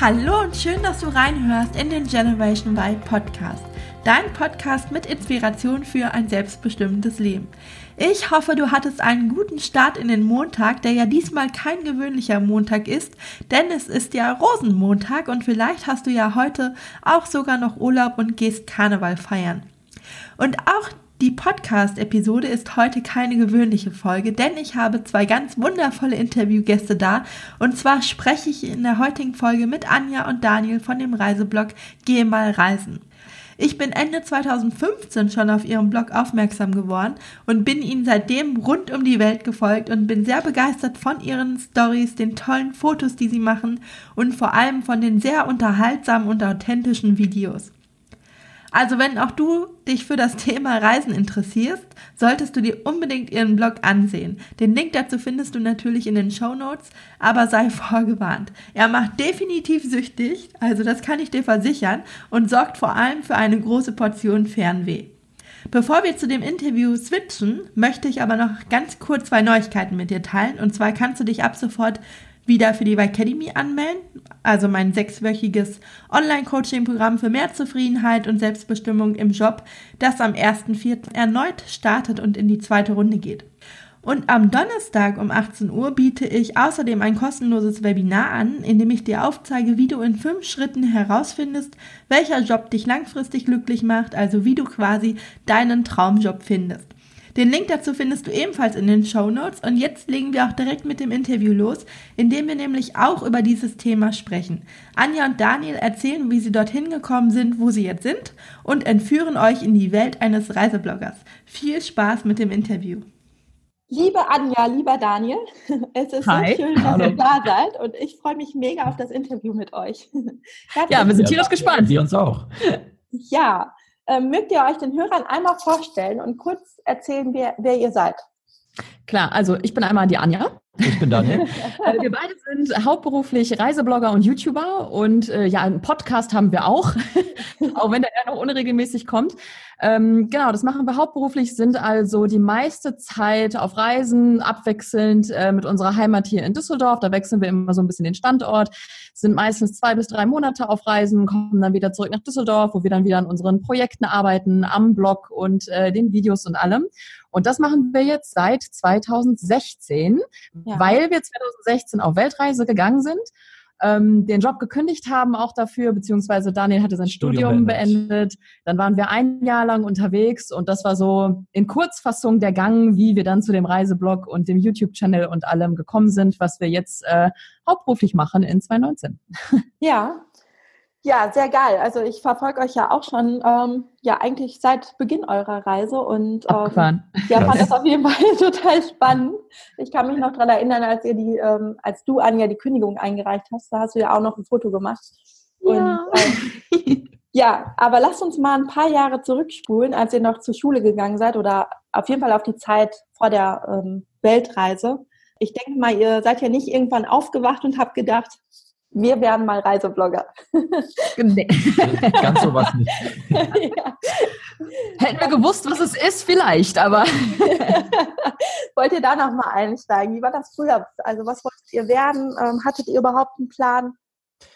Hallo und schön, dass du reinhörst in den Generation Y Podcast. Dein Podcast mit Inspiration für ein selbstbestimmtes Leben. Ich hoffe, du hattest einen guten Start in den Montag, der ja diesmal kein gewöhnlicher Montag ist, denn es ist ja Rosenmontag und vielleicht hast du ja heute auch sogar noch Urlaub und gehst Karneval feiern. Und auch die Podcast-Episode ist heute keine gewöhnliche Folge, denn ich habe zwei ganz wundervolle Interviewgäste da. Und zwar spreche ich in der heutigen Folge mit Anja und Daniel von dem Reiseblog Geh mal reisen. Ich bin Ende 2015 schon auf ihrem Blog aufmerksam geworden und bin ihnen seitdem rund um die Welt gefolgt und bin sehr begeistert von ihren Stories, den tollen Fotos, die sie machen und vor allem von den sehr unterhaltsamen und authentischen Videos. Also wenn auch du dich für das Thema Reisen interessierst, solltest du dir unbedingt ihren Blog ansehen. Den Link dazu findest du natürlich in den Show Notes, aber sei vorgewarnt. Er macht definitiv süchtig, also das kann ich dir versichern, und sorgt vor allem für eine große Portion Fernweh. Bevor wir zu dem Interview switchen, möchte ich aber noch ganz kurz zwei Neuigkeiten mit dir teilen. Und zwar kannst du dich ab sofort wieder für die Academy anmelden, also mein sechswöchiges Online-Coaching-Programm für mehr Zufriedenheit und Selbstbestimmung im Job, das am 1.4. erneut startet und in die zweite Runde geht. Und am Donnerstag um 18 Uhr biete ich außerdem ein kostenloses Webinar an, in dem ich dir aufzeige, wie du in fünf Schritten herausfindest, welcher Job dich langfristig glücklich macht, also wie du quasi deinen Traumjob findest. Den Link dazu findest du ebenfalls in den Show Notes. Und jetzt legen wir auch direkt mit dem Interview los, in dem wir nämlich auch über dieses Thema sprechen. Anja und Daniel erzählen, wie sie dorthin gekommen sind, wo sie jetzt sind und entführen euch in die Welt eines Reisebloggers. Viel Spaß mit dem Interview. Liebe Anja, lieber Daniel, es ist Hi. so schön, dass Hallo. ihr da seid und ich freue mich mega auf das Interview mit euch. ja, wir sind tierisch gespannt. Wir uns auch. Ja, mögt ihr euch den Hörern einmal vorstellen und kurz erzählen, wer, wer ihr seid? Klar, also ich bin einmal die Anja. Ich bin Daniel. Äh, wir beide sind hauptberuflich Reiseblogger und YouTuber und äh, ja, einen Podcast haben wir auch, auch wenn der eher noch unregelmäßig kommt. Ähm, genau, das machen wir hauptberuflich, sind also die meiste Zeit auf Reisen, abwechselnd äh, mit unserer Heimat hier in Düsseldorf. Da wechseln wir immer so ein bisschen den Standort, sind meistens zwei bis drei Monate auf Reisen, kommen dann wieder zurück nach Düsseldorf, wo wir dann wieder an unseren Projekten arbeiten, am Blog und äh, den Videos und allem. Und das machen wir jetzt seit 2016, ja. weil wir 2016 auf Weltreise gegangen sind ähm, den Job gekündigt haben auch dafür, beziehungsweise Daniel hatte sein Studium, Studium beendet. beendet. Dann waren wir ein Jahr lang unterwegs und das war so in Kurzfassung der Gang, wie wir dann zu dem Reiseblog und dem YouTube-Channel und allem gekommen sind, was wir jetzt äh, hauptberuflich machen in 2019. Ja, ja, sehr geil. Also ich verfolge euch ja auch schon, ähm, ja eigentlich seit Beginn eurer Reise und ähm, ja, fand das auf jeden Fall total spannend. Ich kann mich noch daran erinnern, als ihr die, ähm, als du Anja die Kündigung eingereicht hast, da hast du ja auch noch ein Foto gemacht. Ja. Und, ähm, ja, aber lasst uns mal ein paar Jahre zurückspulen, als ihr noch zur Schule gegangen seid oder auf jeden Fall auf die Zeit vor der ähm, Weltreise. Ich denke mal, ihr seid ja nicht irgendwann aufgewacht und habt gedacht, wir werden mal Reiseblogger. Nee. Ganz sowas nicht. ja. Hätten wir gewusst, was es ist, vielleicht, aber. Wollt ihr da nochmal einsteigen? Wie war das früher? Also, was wolltet ihr werden? Ähm, hattet ihr überhaupt einen Plan?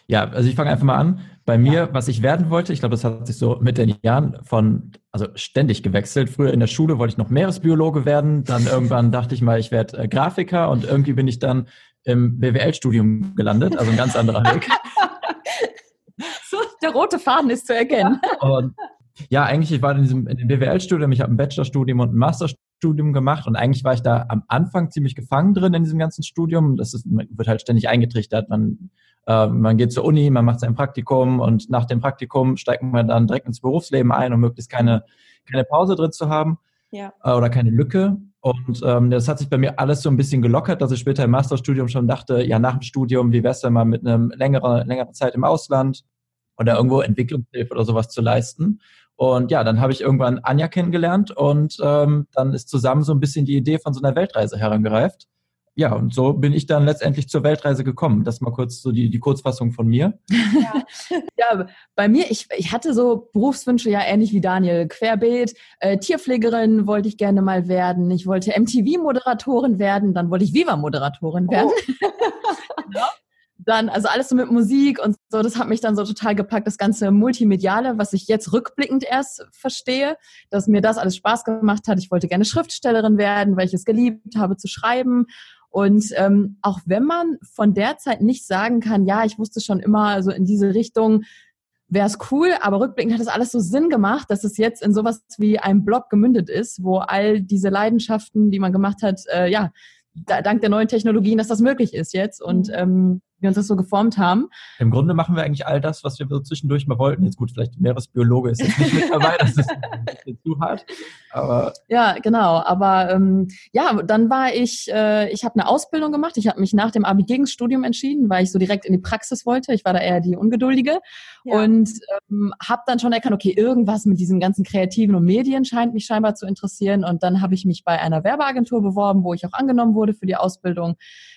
Ja, also ich fange einfach mal an. Bei mir, ja. was ich werden wollte, ich glaube, das hat sich so mit den Jahren von, also ständig gewechselt. Früher in der Schule wollte ich noch Meeresbiologe werden. Dann irgendwann dachte ich mal, ich werde äh, Grafiker und irgendwie bin ich dann im BWL-Studium gelandet, also ein ganz anderer Weg. so, der rote Faden ist zu erkennen. Und ja, eigentlich, ich war in, diesem, in dem BWL-Studium, ich habe ein Bachelorstudium und ein Masterstudium gemacht und eigentlich war ich da am Anfang ziemlich gefangen drin in diesem ganzen Studium. Das ist, wird halt ständig eingetrichtert. Man, äh, man geht zur Uni, man macht sein Praktikum und nach dem Praktikum steigt man dann direkt ins Berufsleben ein, um möglichst keine, keine Pause drin zu haben ja. äh, oder keine Lücke. Und ähm, das hat sich bei mir alles so ein bisschen gelockert, dass ich später im Masterstudium schon dachte, ja, nach dem Studium, wie wär's denn mal mit einem längeren, längeren Zeit im Ausland oder irgendwo Entwicklungshilfe oder sowas zu leisten. Und ja, dann habe ich irgendwann Anja kennengelernt und ähm, dann ist zusammen so ein bisschen die Idee von so einer Weltreise herangereift ja, und so bin ich dann letztendlich zur Weltreise gekommen. Das mal kurz so die, die Kurzfassung von mir. Ja, ja bei mir, ich, ich hatte so Berufswünsche ja ähnlich wie Daniel. Querbeet, äh, Tierpflegerin wollte ich gerne mal werden. Ich wollte MTV-Moderatorin werden, dann wollte ich Viva-Moderatorin werden. Oh. genau. dann, also alles so mit Musik und so, das hat mich dann so total gepackt, das ganze Multimediale, was ich jetzt rückblickend erst verstehe, dass mir das alles Spaß gemacht hat. Ich wollte gerne Schriftstellerin werden, weil ich es geliebt habe zu schreiben. Und ähm, auch wenn man von der Zeit nicht sagen kann, ja, ich wusste schon immer so in diese Richtung, wäre es cool, aber rückblickend hat es alles so Sinn gemacht, dass es jetzt in sowas wie einem Blog gemündet ist, wo all diese Leidenschaften, die man gemacht hat, äh, ja, da, dank der neuen Technologien, dass das möglich ist jetzt. Und mhm. ähm, wir uns das so geformt haben. Im Grunde machen wir eigentlich all das, was wir so zwischendurch mal wollten. Jetzt gut, vielleicht Meeresbiologe ist jetzt nicht mit dabei, das ist ein bisschen zu hart. Aber ja, genau. Aber ähm, ja, dann war ich, äh, ich habe eine Ausbildung gemacht. Ich habe mich nach dem Abi gegen Studium entschieden, weil ich so direkt in die Praxis wollte. Ich war da eher die Ungeduldige ja. und ähm, habe dann schon erkannt, okay, irgendwas mit diesen ganzen Kreativen und Medien scheint mich scheinbar zu interessieren. Und dann habe ich mich bei einer Werbeagentur beworben, wo ich auch angenommen wurde für die Ausbildung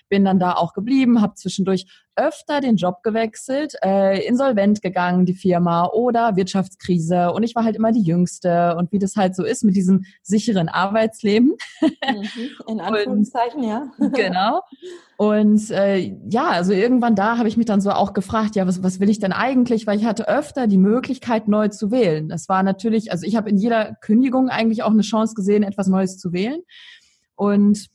bin dann da auch geblieben, habe zwischendurch öfter den Job gewechselt, äh, insolvent gegangen, die Firma oder Wirtschaftskrise und ich war halt immer die Jüngste und wie das halt so ist mit diesem sicheren Arbeitsleben. Mhm, in Anführungszeichen, und, ja. genau. Und äh, ja, also irgendwann da habe ich mich dann so auch gefragt, ja, was, was will ich denn eigentlich? Weil ich hatte öfter die Möglichkeit, neu zu wählen. Das war natürlich, also ich habe in jeder Kündigung eigentlich auch eine Chance gesehen, etwas Neues zu wählen. Und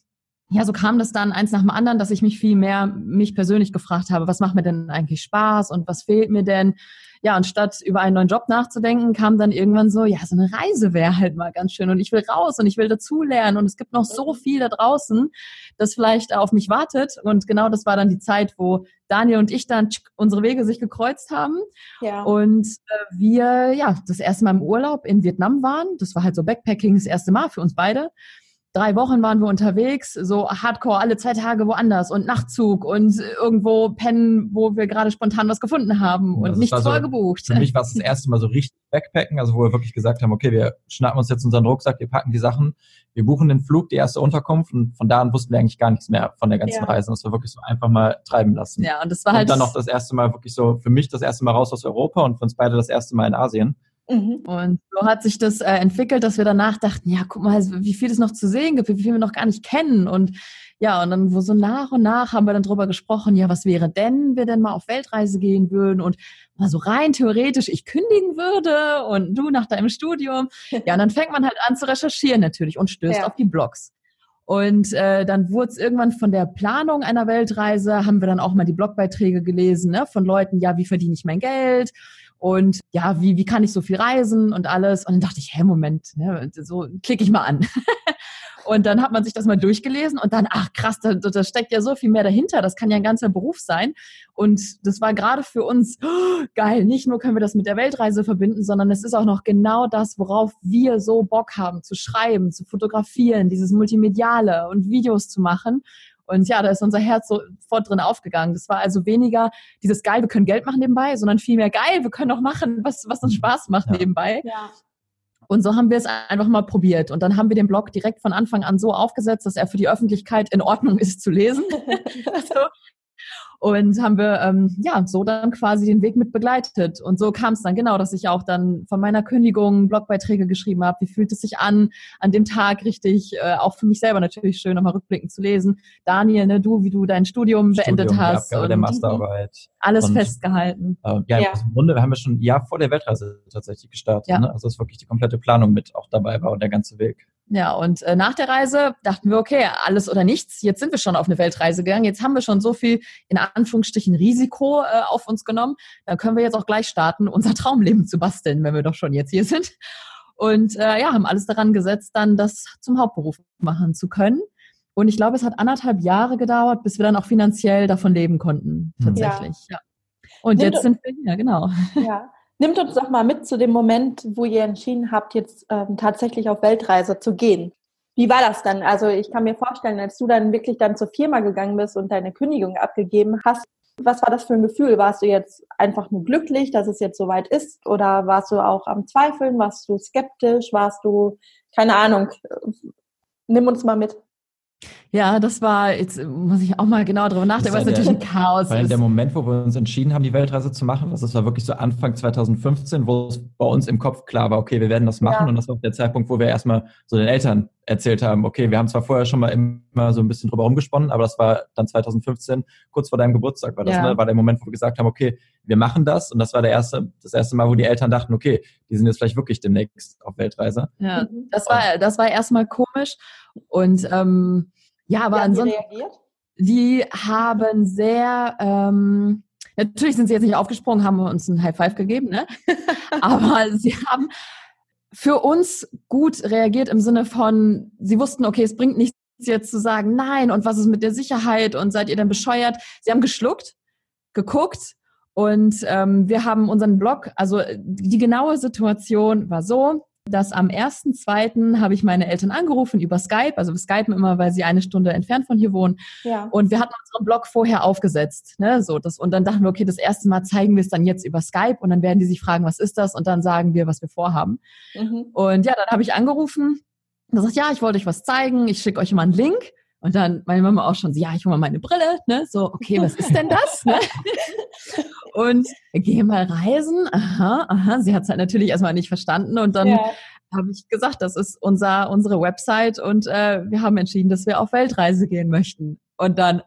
ja, so kam das dann eins nach dem anderen, dass ich mich viel mehr mich persönlich gefragt habe, was macht mir denn eigentlich Spaß und was fehlt mir denn? Ja, und statt über einen neuen Job nachzudenken, kam dann irgendwann so, ja, so eine Reise wäre halt mal ganz schön und ich will raus und ich will dazulernen und es gibt noch so mhm. viel da draußen, das vielleicht auf mich wartet und genau das war dann die Zeit, wo Daniel und ich dann unsere Wege sich gekreuzt haben ja. und äh, wir ja das erste Mal im Urlaub in Vietnam waren. Das war halt so Backpacking das erste Mal für uns beide drei Wochen waren wir unterwegs, so hardcore alle zwei Tage woanders und Nachtzug und irgendwo pennen, wo wir gerade spontan was gefunden haben und nicht nichts vorgebucht. für mich war es das erste Mal so richtig Backpacken, also wo wir wirklich gesagt haben, okay, wir schnappen uns jetzt unseren Rucksack, wir packen die Sachen, wir buchen den Flug, die erste Unterkunft und von da an wussten wir eigentlich gar nichts mehr von der ganzen ja. Reise. Das war wirklich so einfach mal treiben lassen. Ja, und das war halt. Und dann noch das erste Mal wirklich so, für mich das erste Mal raus aus Europa und für uns beide das erste Mal in Asien. Mhm. Und so hat sich das äh, entwickelt, dass wir danach dachten, ja, guck mal, wie viel es noch zu sehen gibt, wie viel wir noch gar nicht kennen. Und ja, und dann wo so nach und nach haben wir dann drüber gesprochen, ja, was wäre denn, wir denn mal auf Weltreise gehen würden und mal so rein theoretisch ich kündigen würde und du nach deinem Studium. Ja, und dann fängt man halt an zu recherchieren natürlich und stößt ja. auf die Blogs. Und äh, dann wurde es irgendwann von der Planung einer Weltreise, haben wir dann auch mal die Blogbeiträge gelesen, ne, von Leuten, ja, wie verdiene ich mein Geld? Und ja, wie, wie kann ich so viel reisen und alles. Und dann dachte ich, hä, Moment, ne, so klicke ich mal an. und dann hat man sich das mal durchgelesen und dann, ach krass, da, da steckt ja so viel mehr dahinter. Das kann ja ein ganzer Beruf sein. Und das war gerade für uns oh, geil. Nicht nur können wir das mit der Weltreise verbinden, sondern es ist auch noch genau das, worauf wir so Bock haben, zu schreiben, zu fotografieren, dieses Multimediale und Videos zu machen. Und ja, da ist unser Herz sofort drin aufgegangen. Das war also weniger dieses geil, wir können Geld machen nebenbei, sondern vielmehr geil, wir können doch machen, was, was uns Spaß macht ja. nebenbei. Ja. Und so haben wir es einfach mal probiert. Und dann haben wir den Blog direkt von Anfang an so aufgesetzt, dass er für die Öffentlichkeit in Ordnung ist zu lesen. also, und haben wir ähm, ja so dann quasi den Weg mit begleitet. Und so kam es dann genau, dass ich auch dann von meiner Kündigung Blogbeiträge geschrieben habe. Wie fühlt es sich an, an dem Tag richtig, äh, auch für mich selber natürlich schön, nochmal rückblickend zu lesen. Daniel, ne, du, wie du dein Studium, Studium beendet hast. und der Masterarbeit. Alles und, festgehalten. Äh, ja, ja. im Grunde haben wir schon ein Jahr vor der Weltreise tatsächlich gestartet. Ja. Ne? Also dass wirklich die komplette Planung mit auch dabei war und der ganze Weg. Ja, und äh, nach der Reise dachten wir, okay, alles oder nichts. Jetzt sind wir schon auf eine Weltreise gegangen. Jetzt haben wir schon so viel in Anführungsstrichen Risiko äh, auf uns genommen. Dann können wir jetzt auch gleich starten, unser Traumleben zu basteln, wenn wir doch schon jetzt hier sind. Und äh, ja, haben alles daran gesetzt, dann das zum Hauptberuf machen zu können. Und ich glaube, es hat anderthalb Jahre gedauert, bis wir dann auch finanziell davon leben konnten, tatsächlich. Ja. ja. Und Nimm jetzt sind wir hier, genau. Ja. Nimmt uns doch mal mit zu dem Moment, wo ihr entschieden habt, jetzt ähm, tatsächlich auf Weltreise zu gehen. Wie war das dann? Also ich kann mir vorstellen, als du dann wirklich dann zur Firma gegangen bist und deine Kündigung abgegeben hast, was war das für ein Gefühl? Warst du jetzt einfach nur glücklich, dass es jetzt soweit ist? Oder warst du auch am Zweifeln? Warst du skeptisch? Warst du, keine Ahnung, nimm uns mal mit. Ja, das war, jetzt muss ich auch mal genau darüber nachdenken, was natürlich ein Chaos weil ist. der Moment, wo wir uns entschieden haben, die Weltreise zu machen, das war wirklich so Anfang 2015, wo es bei uns im Kopf klar war, okay, wir werden das machen. Ja. Und das war auch der Zeitpunkt, wo wir erstmal so den Eltern erzählt haben, okay, wir haben zwar vorher schon mal immer so ein bisschen drüber rumgesponnen, aber das war dann 2015, kurz vor deinem Geburtstag war das, ja. ne? war der Moment, wo wir gesagt haben, okay, wir machen das. Und das war der erste, das erste Mal, wo die Eltern dachten, okay, die sind jetzt vielleicht wirklich demnächst auf Weltreise. Ja, das war, das war erstmal komisch. Und ähm, ja, aber ansonsten. Die haben sehr, ähm, natürlich sind sie jetzt nicht aufgesprungen, haben uns ein High Five gegeben, ne? aber sie haben für uns gut reagiert im Sinne von, sie wussten, okay, es bringt nichts jetzt zu sagen, nein, und was ist mit der Sicherheit und seid ihr denn bescheuert? Sie haben geschluckt, geguckt und ähm, wir haben unseren Blog, also die genaue Situation war so, dass am 1.2. habe ich meine Eltern angerufen über Skype. Also wir skypen immer, weil sie eine Stunde entfernt von hier wohnen. Ja. Und wir hatten unseren Blog vorher aufgesetzt. Ne? So, das, und dann dachten wir, okay, das erste Mal zeigen wir es dann jetzt über Skype und dann werden die sich fragen, was ist das? Und dann sagen wir, was wir vorhaben. Mhm. Und ja, dann habe ich angerufen und gesagt, ja, ich wollte euch was zeigen, ich schicke euch mal einen Link. Und dann meine Mama auch schon so, ja, ich hole mal meine Brille, ne? So, okay, was ist denn das? ne? Und geh mal reisen. Aha, aha. Sie hat es halt natürlich erstmal nicht verstanden. Und dann ja. habe ich gesagt, das ist unser, unsere Website und äh, wir haben entschieden, dass wir auf Weltreise gehen möchten. Und dann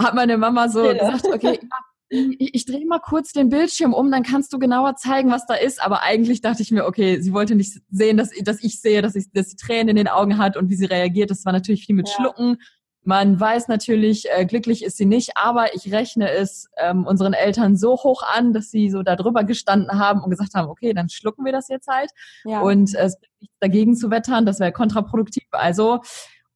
hat meine Mama so ja. gesagt, okay, ich, ich drehe mal kurz den Bildschirm um, dann kannst du genauer zeigen, was da ist. Aber eigentlich dachte ich mir, okay, sie wollte nicht sehen, dass, dass ich sehe, dass, ich, dass sie Tränen in den Augen hat und wie sie reagiert. Das war natürlich viel mit ja. Schlucken. Man weiß natürlich, äh, glücklich ist sie nicht, aber ich rechne es ähm, unseren Eltern so hoch an, dass sie so da drüber gestanden haben und gesagt haben, okay, dann schlucken wir das jetzt halt. Ja. Und äh, es bringt nichts dagegen zu wettern, das wäre kontraproduktiv. Also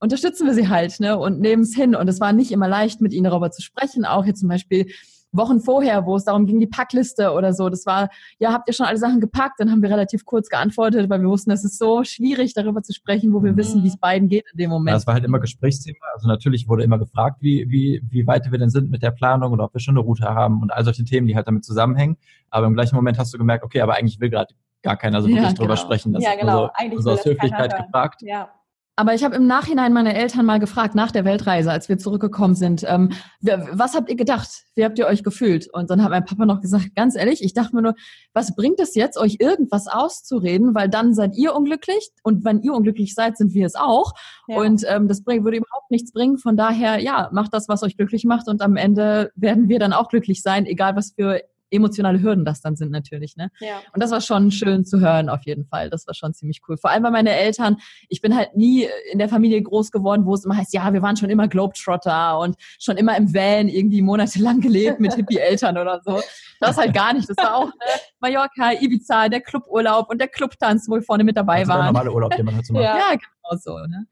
unterstützen wir sie halt ne, und nehmen es hin. Und es war nicht immer leicht, mit ihnen darüber zu sprechen. Auch jetzt zum Beispiel Wochen vorher, wo es darum ging, die Packliste oder so. Das war, ja, habt ihr schon alle Sachen gepackt? Dann haben wir relativ kurz geantwortet, weil wir wussten, es ist so schwierig, darüber zu sprechen, wo wir mhm. wissen, wie es beiden geht in dem Moment. Ja, es war halt immer Gesprächsthema. Also natürlich wurde immer gefragt, wie, wie, wie weit wir denn sind mit der Planung oder ob wir schon eine Route haben und all solche Themen, die halt damit zusammenhängen. Aber im gleichen Moment hast du gemerkt, okay, aber eigentlich will gerade gar keiner so wirklich ja, drüber genau. sprechen. Das ja, genau. Also, also aus Höflichkeit gefragt. Ja. Aber ich habe im Nachhinein meine Eltern mal gefragt, nach der Weltreise, als wir zurückgekommen sind, ähm, was habt ihr gedacht? Wie habt ihr euch gefühlt? Und dann hat mein Papa noch gesagt, ganz ehrlich, ich dachte mir nur, was bringt es jetzt, euch irgendwas auszureden, weil dann seid ihr unglücklich und wenn ihr unglücklich seid, sind wir es auch. Ja. Und ähm, das bring, würde überhaupt nichts bringen. Von daher, ja, macht das, was euch glücklich macht und am Ende werden wir dann auch glücklich sein, egal was für emotionale Hürden das dann sind natürlich. Ne? Ja. Und das war schon schön zu hören auf jeden Fall. Das war schon ziemlich cool. Vor allem bei meine Eltern, ich bin halt nie in der Familie groß geworden, wo es immer heißt, ja, wir waren schon immer Globetrotter und schon immer im Van irgendwie monatelang gelebt mit Hippie-Eltern oder so. Das halt gar nicht. Das war auch ne, Mallorca, Ibiza, der Cluburlaub und der Clubtanz, wo wir vorne mit dabei also waren. Der normale Urlaub, den man halt so macht. Ja, ja genau so. Ne?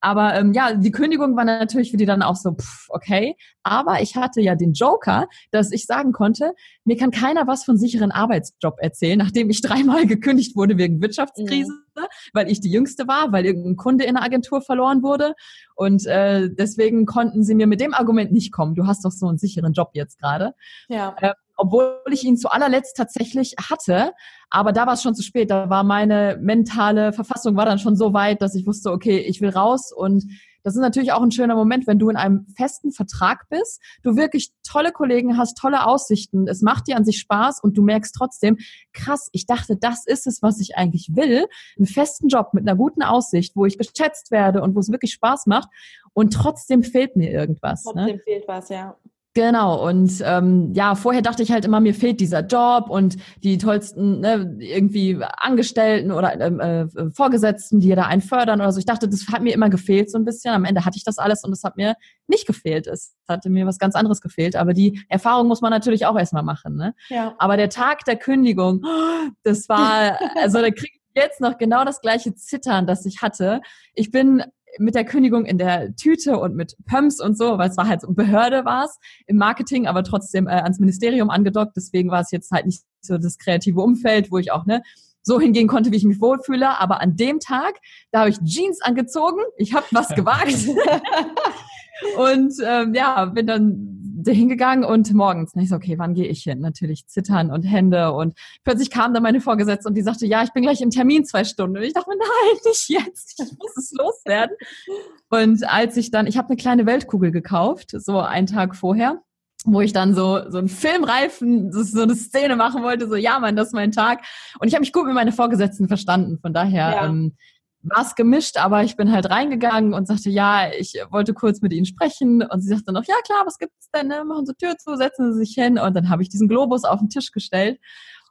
Aber ähm, ja, die Kündigung war natürlich für die dann auch so, pff, okay. Aber ich hatte ja den Joker, dass ich sagen konnte, mir kann keiner was von sicheren Arbeitsjob erzählen, nachdem ich dreimal gekündigt wurde wegen Wirtschaftskrise, mhm. weil ich die Jüngste war, weil irgendein Kunde in der Agentur verloren wurde. Und äh, deswegen konnten sie mir mit dem Argument nicht kommen. Du hast doch so einen sicheren Job jetzt gerade. Ja. Äh, obwohl ich ihn zu allerletzt tatsächlich hatte. Aber da war es schon zu spät. Da war meine mentale Verfassung war dann schon so weit, dass ich wusste, okay, ich will raus. Und das ist natürlich auch ein schöner Moment, wenn du in einem festen Vertrag bist, du wirklich tolle Kollegen hast, tolle Aussichten, es macht dir an sich Spaß und du merkst trotzdem, krass, ich dachte, das ist es, was ich eigentlich will. Einen festen Job mit einer guten Aussicht, wo ich geschätzt werde und wo es wirklich Spaß macht. Und trotzdem fehlt mir irgendwas. Ne? Trotzdem ne? fehlt was, ja. Genau, und ähm, ja, vorher dachte ich halt immer, mir fehlt dieser Job und die tollsten ne, irgendwie Angestellten oder ähm, äh, Vorgesetzten, die da einen fördern oder so. Ich dachte, das hat mir immer gefehlt so ein bisschen. Am Ende hatte ich das alles und es hat mir nicht gefehlt. Es hatte mir was ganz anderes gefehlt. Aber die Erfahrung muss man natürlich auch erstmal machen. Ne? Ja. Aber der Tag der Kündigung, das war, also da kriege ich jetzt noch genau das gleiche Zittern, das ich hatte. Ich bin mit der Kündigung in der Tüte und mit Pumps und so, weil es war halt so Behörde war es im Marketing, aber trotzdem äh, ans Ministerium angedockt. Deswegen war es jetzt halt nicht so das kreative Umfeld, wo ich auch ne so hingehen konnte, wie ich mich wohlfühle. Aber an dem Tag, da habe ich Jeans angezogen, ich habe was gewagt und ähm, ja, bin dann hingegangen und morgens, ne, ich so, okay, wann gehe ich hin? Natürlich zittern und Hände und plötzlich kam dann meine Vorgesetzte und die sagte, ja, ich bin gleich im Termin zwei Stunden. Und ich dachte, nein, nicht jetzt, ich muss es loswerden. Und als ich dann, ich habe eine kleine Weltkugel gekauft, so einen Tag vorher wo ich dann so so einen Filmreifen, so eine Szene machen wollte, so ja, Mann, das ist mein Tag. Und ich habe mich gut mit meinen Vorgesetzten verstanden. Von daher ja. ähm, war es gemischt, aber ich bin halt reingegangen und sagte, ja, ich wollte kurz mit Ihnen sprechen. Und sie sagte noch, ja klar, was gibt's denn? Ne? Machen Sie Tür zu, setzen Sie sich hin. Und dann habe ich diesen Globus auf den Tisch gestellt.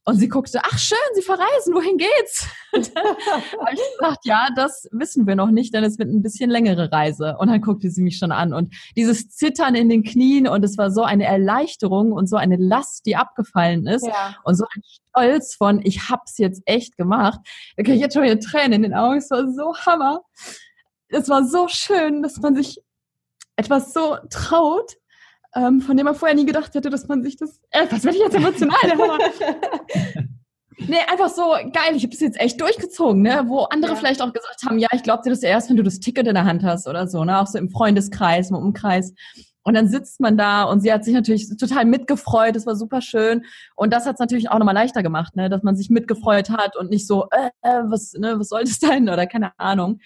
Und sie guckte, ach schön, Sie verreisen, wohin geht's? habe ich gesagt, ja, das wissen wir noch nicht, denn es wird ein bisschen längere Reise. Und dann guckte sie mich schon an und dieses Zittern in den Knien und es war so eine Erleichterung und so eine Last, die abgefallen ist ja. und so ein Stolz von, ich hab's jetzt echt gemacht. Da kriege ich jetzt schon wieder Tränen in den Augen. Es war so Hammer. Es war so schön, dass man sich etwas so traut ähm, von dem man vorher nie gedacht hätte, dass man sich das. Äh, was werde ich jetzt emotional? nee, einfach so geil. Ich habe es jetzt echt durchgezogen, ne? Wo andere ja. vielleicht auch gesagt haben, ja, ich glaube dir das erst, wenn du das Ticket in der Hand hast oder so, ne? Auch so im Freundeskreis, im Umkreis. Und dann sitzt man da und sie hat sich natürlich total mitgefreut. Das war super schön. Und das hat es natürlich auch nochmal leichter gemacht, ne? dass man sich mitgefreut hat und nicht so, äh, äh, was, ne, was soll das denn? Oder keine Ahnung.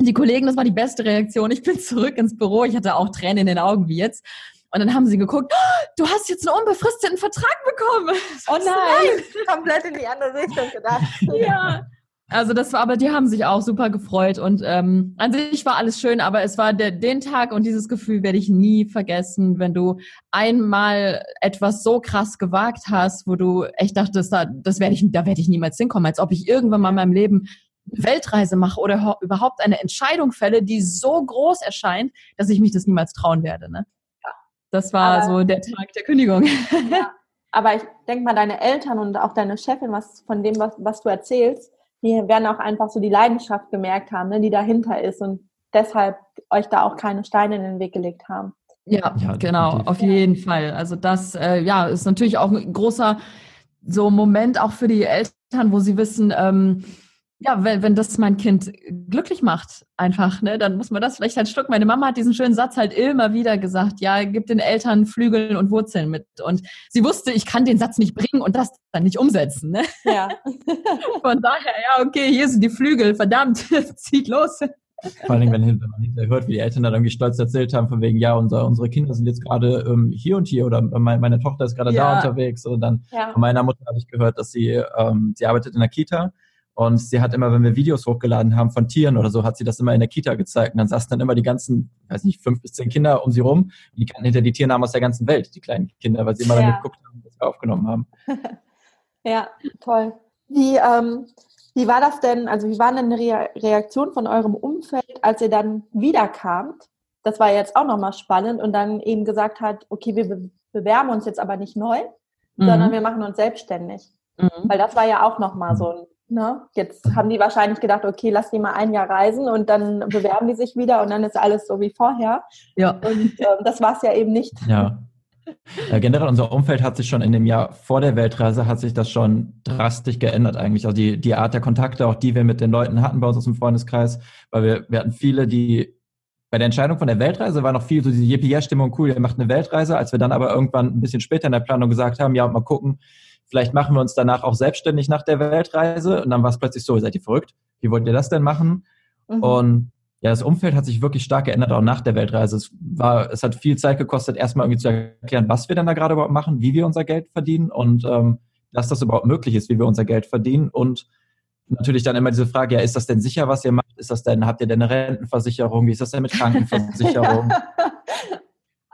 Die Kollegen, das war die beste Reaktion. Ich bin zurück ins Büro. Ich hatte auch Tränen in den Augen wie jetzt. Und dann haben sie geguckt, oh, du hast jetzt einen unbefristeten Vertrag bekommen. Oh nein, komplett in die andere Richtung gedacht. ja. Also das war, aber die haben sich auch super gefreut und ähm, an sich war alles schön, aber es war der, den Tag und dieses Gefühl werde ich nie vergessen, wenn du einmal etwas so krass gewagt hast, wo du echt dachtest, da, das werde ich, da werde ich niemals hinkommen, als ob ich irgendwann mal in meinem Leben eine Weltreise mache oder überhaupt eine Entscheidung fälle, die so groß erscheint, dass ich mich das niemals trauen werde. Ne? Das war aber, so der Tag der Kündigung. Ja, aber ich denke mal, deine Eltern und auch deine Chefin, was von dem, was, was du erzählst, die werden auch einfach so die Leidenschaft gemerkt haben, ne, die dahinter ist und deshalb euch da auch keine Steine in den Weg gelegt haben. Ja, ja genau, auf jeden Fall. Also das, äh, ja, ist natürlich auch ein großer so Moment auch für die Eltern, wo sie wissen, ähm, ja, wenn, wenn das mein Kind glücklich macht, einfach, ne, dann muss man das vielleicht halt schlucken. Meine Mama hat diesen schönen Satz halt immer wieder gesagt, ja, gib den Eltern Flügel und Wurzeln mit. Und sie wusste, ich kann den Satz nicht bringen und das dann nicht umsetzen, ne? Ja. Von daher, ja, okay, hier sind die Flügel, verdammt, zieht los. Vor allem, wenn, wenn man hinterher hört, wie die Eltern dann irgendwie stolz erzählt haben, von wegen, ja, unser, unsere Kinder sind jetzt gerade ähm, hier und hier oder meine, meine Tochter ist gerade ja. da unterwegs. Und dann ja. von meiner Mutter habe ich gehört, dass sie, ähm, sie arbeitet in der Kita und sie hat immer, wenn wir Videos hochgeladen haben von Tieren oder so, hat sie das immer in der Kita gezeigt. Und dann saßen dann immer die ganzen, weiß nicht, fünf bis zehn Kinder um sie rum. Die kannten hinter die Tiernamen aus der ganzen Welt, die kleinen Kinder, weil sie immer ja. dann geguckt haben, was wir aufgenommen haben. ja, toll. Wie, ähm, wie war das denn, also wie war denn die Reaktion von eurem Umfeld, als ihr dann wiederkamt? Das war jetzt auch nochmal spannend und dann eben gesagt hat, okay, wir bewerben uns jetzt aber nicht neu, mhm. sondern wir machen uns selbstständig. Mhm. Weil das war ja auch nochmal so ein Ne? Jetzt haben die wahrscheinlich gedacht, okay, lass die mal ein Jahr reisen und dann bewerben die sich wieder und dann ist alles so wie vorher. Ja. Und äh, das war es ja eben nicht. Ja. Ja, generell unser Umfeld hat sich schon in dem Jahr vor der Weltreise hat sich das schon drastisch geändert eigentlich. Also die, die Art der Kontakte, auch die wir mit den Leuten hatten bei uns aus dem Freundeskreis, weil wir, wir hatten viele, die bei der Entscheidung von der Weltreise war noch viel so diese JPR-Stimmung, cool, ihr macht eine Weltreise, als wir dann aber irgendwann ein bisschen später in der Planung gesagt haben, ja, mal gucken, Vielleicht machen wir uns danach auch selbstständig nach der Weltreise. Und dann war es plötzlich so, seid ihr verrückt? Wie wollt ihr das denn machen? Mhm. Und ja, das Umfeld hat sich wirklich stark geändert, auch nach der Weltreise. Es war, es hat viel Zeit gekostet, erstmal irgendwie zu erklären, was wir denn da gerade überhaupt machen, wie wir unser Geld verdienen und ähm, dass das überhaupt möglich ist, wie wir unser Geld verdienen. Und natürlich dann immer diese Frage, ja, ist das denn sicher, was ihr macht? Ist das denn, habt ihr denn eine Rentenversicherung? Wie ist das denn mit Krankenversicherung?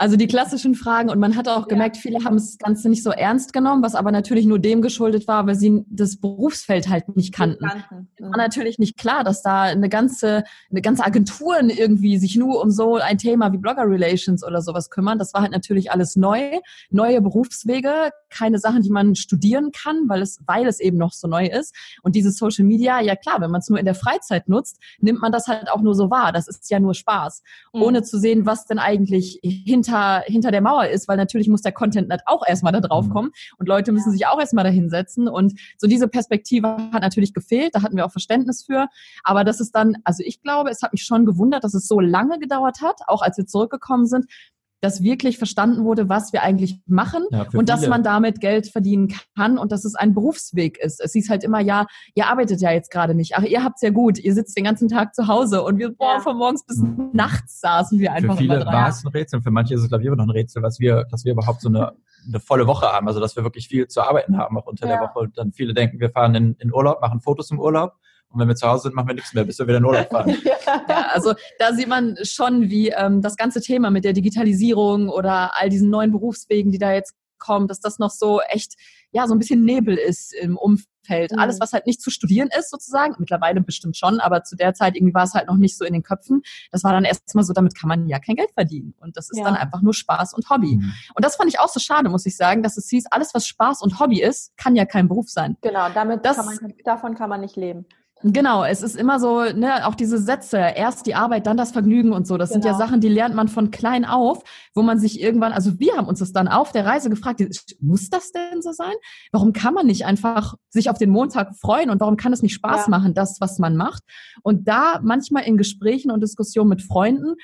Also die klassischen Fragen und man hat auch gemerkt, ja. viele haben das Ganze nicht so ernst genommen, was aber natürlich nur dem geschuldet war, weil sie das Berufsfeld halt nicht kannten. kannten. Mhm. War natürlich nicht klar, dass da eine ganze, eine ganze Agenturen irgendwie sich nur um so ein Thema wie Blogger Relations oder sowas kümmern. Das war halt natürlich alles neu, neue Berufswege, keine Sachen, die man studieren kann, weil es, weil es eben noch so neu ist. Und dieses Social Media, ja klar, wenn man es nur in der Freizeit nutzt, nimmt man das halt auch nur so wahr. Das ist ja nur Spaß, mhm. ohne zu sehen, was denn eigentlich hinter hinter, hinter der Mauer ist, weil natürlich muss der Content auch erstmal da drauf mhm. kommen. Und Leute müssen sich auch erstmal da hinsetzen. Und so diese Perspektive hat natürlich gefehlt, da hatten wir auch Verständnis für, aber das ist dann, also ich glaube, es hat mich schon gewundert, dass es so lange gedauert hat, auch als wir zurückgekommen sind, dass wirklich verstanden wurde, was wir eigentlich machen ja, und dass man damit Geld verdienen kann und dass es ein Berufsweg ist. Es hieß halt immer, ja, ihr arbeitet ja jetzt gerade nicht. Ach, ihr habt's ja gut. Ihr sitzt den ganzen Tag zu Hause und wir, boah, von morgens bis mhm. nachts saßen wir einfach Für viele war es ein Rätsel. Für manche ist es, glaube ich, immer noch ein Rätsel, was wir, dass wir überhaupt so eine, eine volle Woche haben. Also, dass wir wirklich viel zu arbeiten haben, auch unter ja. der Woche. Und dann viele denken, wir fahren in, in Urlaub, machen Fotos im Urlaub und wenn wir zu Hause sind, machen wir nichts mehr, bis wir wieder in Urlaub fahren. ja, also da sieht man schon, wie ähm, das ganze Thema mit der Digitalisierung oder all diesen neuen Berufswegen, die da jetzt kommen, dass das noch so echt, ja, so ein bisschen Nebel ist im Umfeld. Mhm. Alles, was halt nicht zu studieren ist, sozusagen, mittlerweile bestimmt schon, aber zu der Zeit irgendwie war es halt noch nicht so in den Köpfen. Das war dann erstmal so, damit kann man ja kein Geld verdienen. Und das ist ja. dann einfach nur Spaß und Hobby. Mhm. Und das fand ich auch so schade, muss ich sagen, dass es hieß, alles, was Spaß und Hobby ist, kann ja kein Beruf sein. Genau, damit das, kann man, davon kann man nicht leben. Genau, es ist immer so, ne, auch diese Sätze, erst die Arbeit, dann das Vergnügen und so. Das genau. sind ja genau. Sachen, die lernt man von klein auf, wo man sich irgendwann, also wir haben uns das dann auf der Reise gefragt, muss das denn so sein? Warum kann man nicht einfach sich auf den Montag freuen und warum kann es nicht Spaß ja. machen, das, was man macht? Und da manchmal in Gesprächen und Diskussionen mit Freunden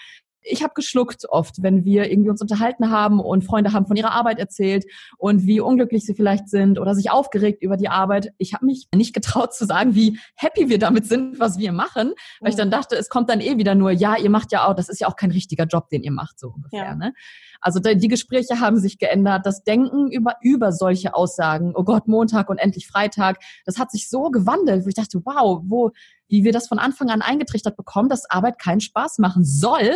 ich habe geschluckt oft, wenn wir irgendwie uns unterhalten haben und Freunde haben von ihrer Arbeit erzählt und wie unglücklich sie vielleicht sind oder sich aufgeregt über die Arbeit. Ich habe mich nicht getraut zu sagen, wie happy wir damit sind, was wir machen, weil ich dann dachte, es kommt dann eh wieder nur, ja, ihr macht ja auch, das ist ja auch kein richtiger Job, den ihr macht, so ungefähr. Ja. Ne? Also die Gespräche haben sich geändert. Das Denken über, über solche Aussagen, oh Gott, Montag und endlich Freitag, das hat sich so gewandelt, wo ich dachte, wow, wo, wie wir das von Anfang an eingetrichtert bekommen, dass Arbeit keinen Spaß machen soll.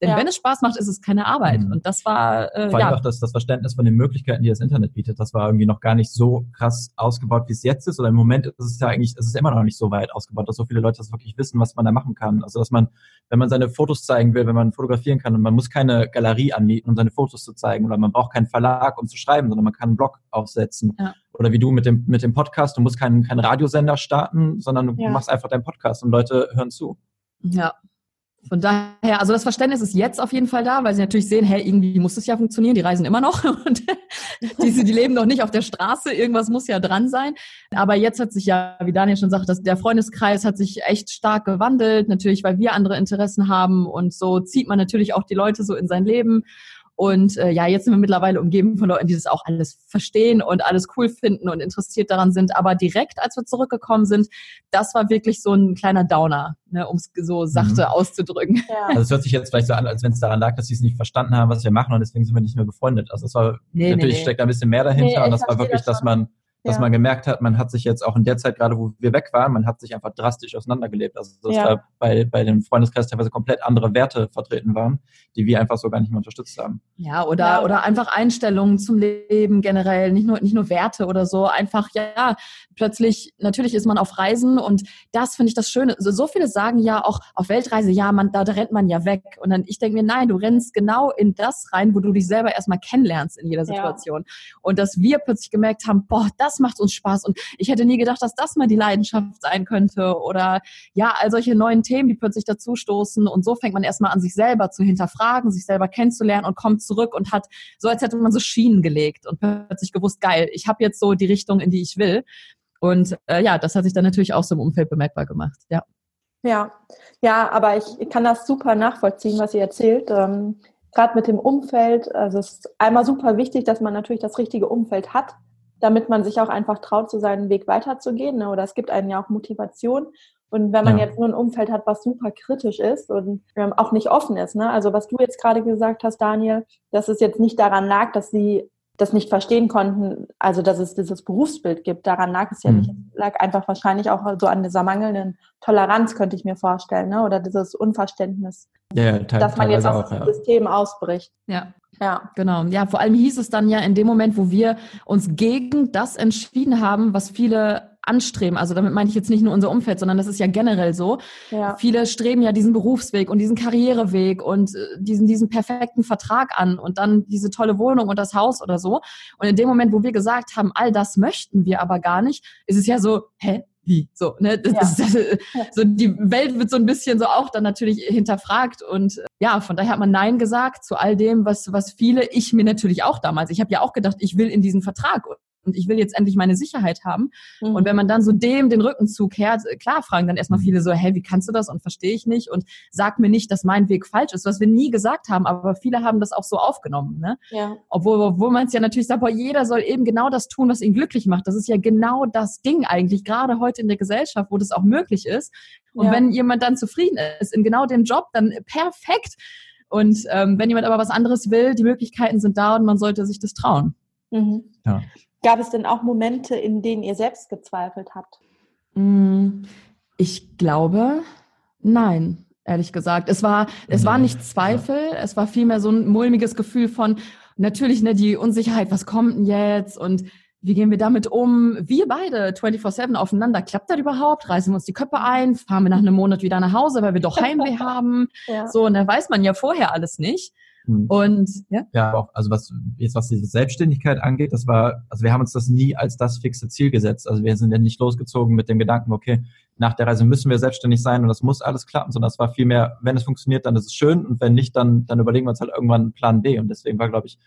Denn ja. wenn es Spaß macht, ist es keine Arbeit. Mhm. Und das war äh, Vor allem ja. auch das, das Verständnis von den Möglichkeiten, die das Internet bietet, das war irgendwie noch gar nicht so krass ausgebaut, wie es jetzt ist. Oder im Moment ist es ja eigentlich, es ist immer noch nicht so weit ausgebaut, dass so viele Leute das wirklich wissen, was man da machen kann. Also dass man, wenn man seine Fotos zeigen will, wenn man fotografieren kann und man muss keine Galerie anmieten, um seine Fotos zu zeigen, oder man braucht keinen Verlag, um zu schreiben, sondern man kann einen Blog aufsetzen. Ja oder wie du mit dem, mit dem Podcast, du musst keinen, keinen Radiosender starten, sondern du ja. machst einfach deinen Podcast und Leute hören zu. Ja. Von daher, also das Verständnis ist jetzt auf jeden Fall da, weil sie natürlich sehen, hey, irgendwie muss es ja funktionieren, die reisen immer noch und die, die leben noch nicht auf der Straße, irgendwas muss ja dran sein. Aber jetzt hat sich ja, wie Daniel schon sagt, dass der Freundeskreis hat sich echt stark gewandelt, natürlich, weil wir andere Interessen haben und so zieht man natürlich auch die Leute so in sein Leben. Und äh, ja, jetzt sind wir mittlerweile umgeben von Leuten, die das auch alles verstehen und alles cool finden und interessiert daran sind. Aber direkt, als wir zurückgekommen sind, das war wirklich so ein kleiner Downer, ne, um es so sachte mhm. auszudrücken. Ja. Also es hört sich jetzt vielleicht so an, als wenn es daran lag, dass sie es nicht verstanden haben, was wir machen und deswegen sind wir nicht mehr befreundet. Also es war nee, natürlich nee, steckt da ein bisschen mehr dahinter nee, und das war wirklich, das dass man dass ja. man gemerkt hat, man hat sich jetzt auch in der Zeit, gerade wo wir weg waren, man hat sich einfach drastisch auseinandergelebt. Also dass ja. da bei, bei dem Freundeskreis teilweise komplett andere Werte vertreten waren, die wir einfach so gar nicht mehr unterstützt haben. Ja, oder, ja. oder einfach Einstellungen zum Leben generell, nicht nur, nicht nur Werte oder so, einfach, ja, plötzlich, natürlich ist man auf Reisen und das finde ich das Schöne. So, so viele sagen ja auch auf Weltreise, ja, man, da, da rennt man ja weg. Und dann, ich denke mir, nein, du rennst genau in das rein, wo du dich selber erstmal kennenlernst in jeder Situation. Und dass wir plötzlich gemerkt haben, boah, das das macht uns Spaß und ich hätte nie gedacht, dass das mal die Leidenschaft sein könnte oder ja, all solche neuen Themen, die plötzlich dazustoßen und so fängt man erstmal an, sich selber zu hinterfragen, sich selber kennenzulernen und kommt zurück und hat so, als hätte man so Schienen gelegt und plötzlich gewusst, geil, ich habe jetzt so die Richtung, in die ich will. Und äh, ja, das hat sich dann natürlich auch so im Umfeld bemerkbar gemacht. Ja. Ja, ja, aber ich, ich kann das super nachvollziehen, was ihr erzählt. Ähm, Gerade mit dem Umfeld, also es ist einmal super wichtig, dass man natürlich das richtige Umfeld hat, damit man sich auch einfach traut, zu seinem Weg weiterzugehen. Ne? Oder es gibt einen ja auch Motivation. Und wenn man ja. jetzt nur ein Umfeld hat, was super kritisch ist und ähm, auch nicht offen ist, ne? also was du jetzt gerade gesagt hast, Daniel, dass es jetzt nicht daran lag, dass sie das nicht verstehen konnten, also dass es dieses Berufsbild gibt, daran lag es ja mhm. nicht. Es lag einfach wahrscheinlich auch so an dieser mangelnden Toleranz, könnte ich mir vorstellen, ne? oder dieses Unverständnis, ja, dass man jetzt aus dem ja. System ausbricht. Ja. Ja, genau. Ja, vor allem hieß es dann ja in dem Moment, wo wir uns gegen das entschieden haben, was viele anstreben. Also damit meine ich jetzt nicht nur unser Umfeld, sondern das ist ja generell so. Ja. Viele streben ja diesen Berufsweg und diesen Karriereweg und äh, diesen, diesen perfekten Vertrag an und dann diese tolle Wohnung und das Haus oder so. Und in dem Moment, wo wir gesagt haben, all das möchten wir aber gar nicht, ist es ja so, hä, wie so ne das, ja. das, das, so die Welt wird so ein bisschen so auch dann natürlich hinterfragt und ja von daher hat man nein gesagt zu all dem was was viele ich mir natürlich auch damals ich habe ja auch gedacht ich will in diesen Vertrag und ich will jetzt endlich meine Sicherheit haben. Mhm. Und wenn man dann so dem den Rücken zukehrt, klar fragen dann erstmal viele so, hey, wie kannst du das und verstehe ich nicht und sag mir nicht, dass mein Weg falsch ist, was wir nie gesagt haben, aber viele haben das auch so aufgenommen, ne? Ja. Obwohl, obwohl man es ja natürlich sagt, boah, jeder soll eben genau das tun, was ihn glücklich macht. Das ist ja genau das Ding eigentlich, gerade heute in der Gesellschaft, wo das auch möglich ist. Und Ja. wenn jemand dann zufrieden ist in genau dem Job, dann perfekt. Und ähm, wenn jemand aber was anderes will, die Möglichkeiten sind da und man sollte sich das trauen. Mhm. Ja. Gab es denn auch Momente, in denen ihr selbst gezweifelt habt? Mm, Ich glaube, nein, ehrlich gesagt. Es war, es war Nee, nicht Zweifel, es war vielmehr so ein mulmiges Gefühl von, natürlich, ne, die Unsicherheit, was kommt denn jetzt und wie gehen wir damit um? Wir beide 24-7 aufeinander. Klappt das überhaupt? Reißen wir uns die Köpfe ein? Fahren wir nach einem Monat wieder nach Hause, weil wir doch Heimweh haben? Ja. So, und da weiß man ja vorher alles nicht. Hm. Und ja, Ja, auch, also was jetzt was diese Selbstständigkeit angeht, das war, also wir haben uns das nie als das fixe Ziel gesetzt. Also wir sind ja nicht losgezogen mit dem Gedanken, okay, nach der Reise müssen wir selbstständig sein und das muss alles klappen, sondern es war vielmehr, wenn es funktioniert, dann ist es schön und wenn nicht, dann, dann überlegen wir uns halt irgendwann einen Plan B. Und deswegen war, glaube ich,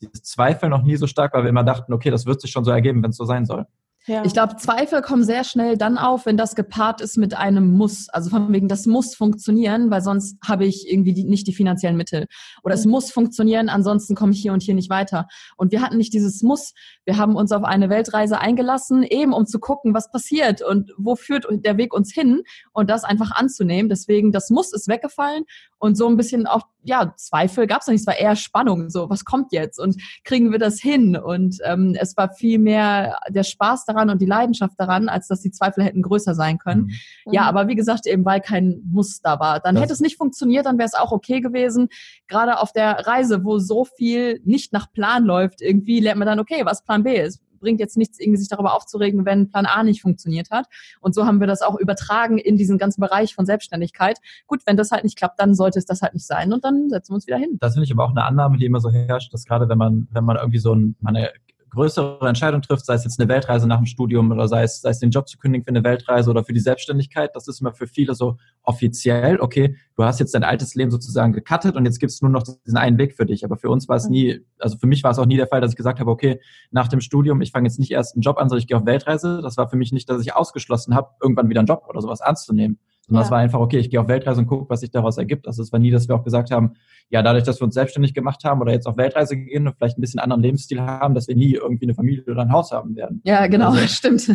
dieses Zweifel noch nie so stark, weil wir immer dachten, okay, das wird sich schon so ergeben, wenn es so sein soll. Ja. Ich glaube, Zweifel kommen sehr schnell dann auf, wenn das gepaart ist mit einem Muss. Also von wegen, das muss funktionieren, weil sonst habe ich irgendwie die, nicht die finanziellen Mittel. Oder es Mhm. muss funktionieren, ansonsten komme ich hier und hier nicht weiter. Und wir hatten nicht dieses Muss. Wir haben uns auf eine Weltreise eingelassen, eben um zu gucken, was passiert und wo führt der Weg uns hin und das einfach anzunehmen. Deswegen, das Muss ist weggefallen und so ein bisschen auch, ja, Zweifel gab es nicht. Es war eher Spannung. So, was kommt jetzt und kriegen wir das hin? Und ähm, es war viel mehr der Spaß daran und die Leidenschaft daran, als dass die Zweifel hätten größer sein können. Mhm. Ja, aber wie gesagt, eben weil kein Muss da war. Dann Das- hätte es nicht funktioniert, dann wäre es auch okay gewesen. Gerade auf der Reise, wo so viel nicht nach Plan läuft, irgendwie lernt man dann, okay, was Plan B ist. Bringt jetzt nichts, irgendwie sich darüber aufzuregen, wenn Plan A nicht funktioniert hat. Und so haben wir das auch übertragen in diesen ganzen Bereich von Selbstständigkeit. Gut, wenn das halt nicht klappt, dann sollte es das halt nicht sein und dann setzen wir uns wieder hin. Das finde ich aber auch eine Annahme, die immer so herrscht, dass gerade wenn man, wenn man irgendwie so ein, mal eine größere Entscheidung trifft, sei es jetzt eine Weltreise nach dem Studium oder sei es, sei es den Job zu kündigen für eine Weltreise oder für die Selbstständigkeit, das ist immer für viele so offiziell, okay, du hast jetzt dein altes Leben sozusagen gecuttet und jetzt gibt es nur noch diesen einen Weg für dich. Aber für uns war es nie, also für mich war es auch nie der Fall, dass ich gesagt habe, okay, nach dem Studium, ich fange jetzt nicht erst einen Job an, sondern ich gehe auf Weltreise. Das war für mich nicht, dass ich ausgeschlossen habe, irgendwann wieder einen Job oder sowas anzunehmen. Sondern Ja. es war einfach, okay, ich gehe auf Weltreise und gucke, was sich daraus ergibt. Also es war nie, dass wir auch gesagt haben, ja, dadurch, dass wir uns selbstständig gemacht haben oder jetzt auf Weltreise gehen und vielleicht ein bisschen anderen Lebensstil haben, dass wir nie irgendwie eine Familie oder ein Haus haben werden. Ja, genau, Also- stimmt.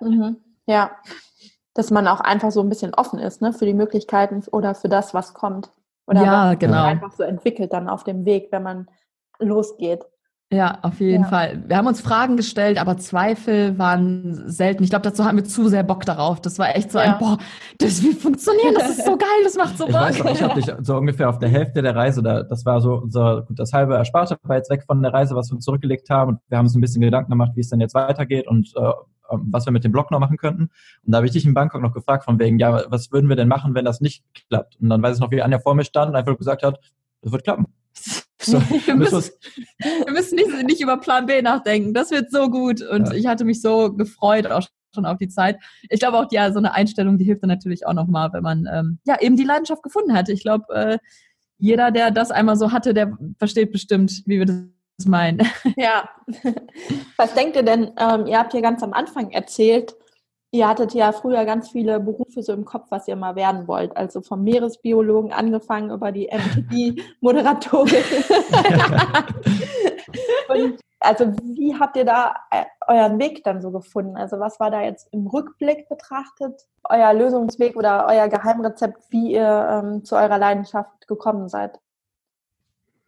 Mhm. Ja. Dass man auch einfach so ein bisschen offen ist, ne, für die Möglichkeiten oder für das, was kommt. Oder Ja, genau. einfach so entwickelt dann auf dem Weg, wenn man losgeht. Ja, auf jeden Ja. Fall. Wir haben uns Fragen gestellt, aber Zweifel waren selten. Ich glaube, dazu haben wir zu sehr Bock darauf. Das war echt so Ja. ein, boah, das wird funktionieren, das ist so geil, das macht so Ich Bock. weiß noch, ich habe dich so ungefähr auf der Hälfte der Reise, da, das war so unser, gut, das halbe Ersparte war jetzt weg von der Reise, was wir uns zurückgelegt haben und wir haben uns ein bisschen Gedanken gemacht, wie es denn jetzt weitergeht und äh, ähm, was wir mit dem Blog noch machen könnten. Und da habe ich dich in Bangkok noch gefragt von wegen, ja, was würden wir denn machen, wenn das nicht klappt? Und dann weiß ich noch, wie Anja vor mir stand und einfach gesagt hat, das wird klappen. So, wir, müssen wir müssen, nicht, nicht über Plan B nachdenken. Das wird so gut. Und Ja. ich hatte mich so gefreut, auch schon auf die Zeit. Ich glaube auch, ja, so eine Einstellung, die hilft dann natürlich auch nochmal, wenn man ähm, ja eben die Leidenschaft gefunden hat. Ich glaube, äh, jeder, der das einmal so hatte, der versteht bestimmt, wie wir das meinen. Ja. Was denkt ihr denn? Ähm, ihr habt ja ganz am Anfang erzählt, ihr hattet ja früher ganz viele Berufe so im Kopf, was ihr mal werden wollt. Also vom Meeresbiologen angefangen über die MTV-Moderatorin. Und also wie habt ihr da äh, euren Weg dann so gefunden? Also was war da jetzt im Rückblick betrachtet euer Lösungsweg oder euer Geheimrezept, wie ihr ähm, zu eurer Leidenschaft gekommen seid?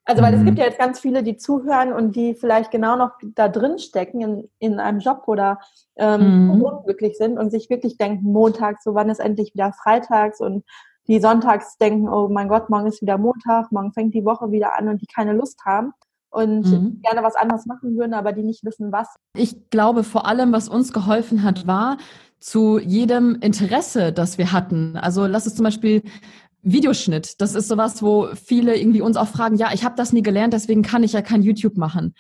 Also weil es Mhm. gibt ja jetzt ganz viele, die zuhören und die vielleicht genau noch da drin stecken in, in einem Job oder ähm, Mhm. unglücklich sind und sich wirklich denken, montags, so wann ist endlich wieder freitags und die sonntags denken, oh mein Gott, morgen ist wieder Montag, morgen fängt die Woche wieder an und die keine Lust haben und Mhm. gerne was anderes machen würden, aber die nicht wissen, was. Ich glaube, vor allem, was uns geholfen hat, war zu jedem Interesse, das wir hatten. Also lass es zum Beispiel Videoschnitt. Das ist sowas, wo viele irgendwie uns auch fragen, ja, ich habe das nie gelernt, deswegen kann ich ja kein YouTube machen.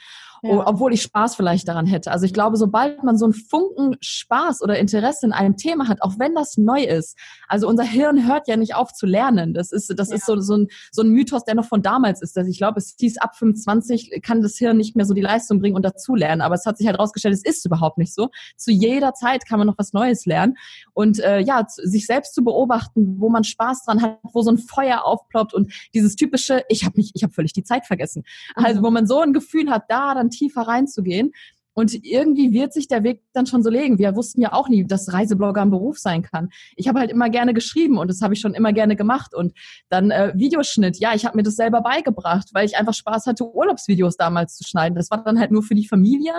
Ja. obwohl ich Spaß vielleicht daran hätte. Also ich glaube, sobald man so einen Funken Spaß oder Interesse in einem Thema hat, auch wenn das neu ist, also unser Hirn hört ja nicht auf zu lernen. Das ist, das ja. ist so, so, ein, so ein Mythos, der noch von damals ist. Dass ich glaube, es hieß, ab 25 kann das Hirn nicht mehr so die Leistung bringen und dazulernen. Aber es hat sich halt herausgestellt, es ist überhaupt nicht so. Zu jeder Zeit kann man noch was Neues lernen. Und äh, ja, sich selbst zu beobachten, wo man Spaß dran hat, wo so ein Feuer aufploppt und dieses typische, ich habe mich, ich habe völlig die Zeit vergessen. Also mhm. wo man so ein Gefühl hat, da dann tiefer reinzugehen. Und irgendwie wird sich der Weg dann schon so legen. Wir wussten ja auch nie, dass Reiseblogger ein Beruf sein kann. Ich habe halt immer gerne geschrieben und das habe ich schon immer gerne gemacht. Und dann äh, Videoschnitt, ja, ich habe mir das selber beigebracht, weil ich einfach Spaß hatte, Urlaubsvideos damals zu schneiden. Das war dann halt nur für die Familie,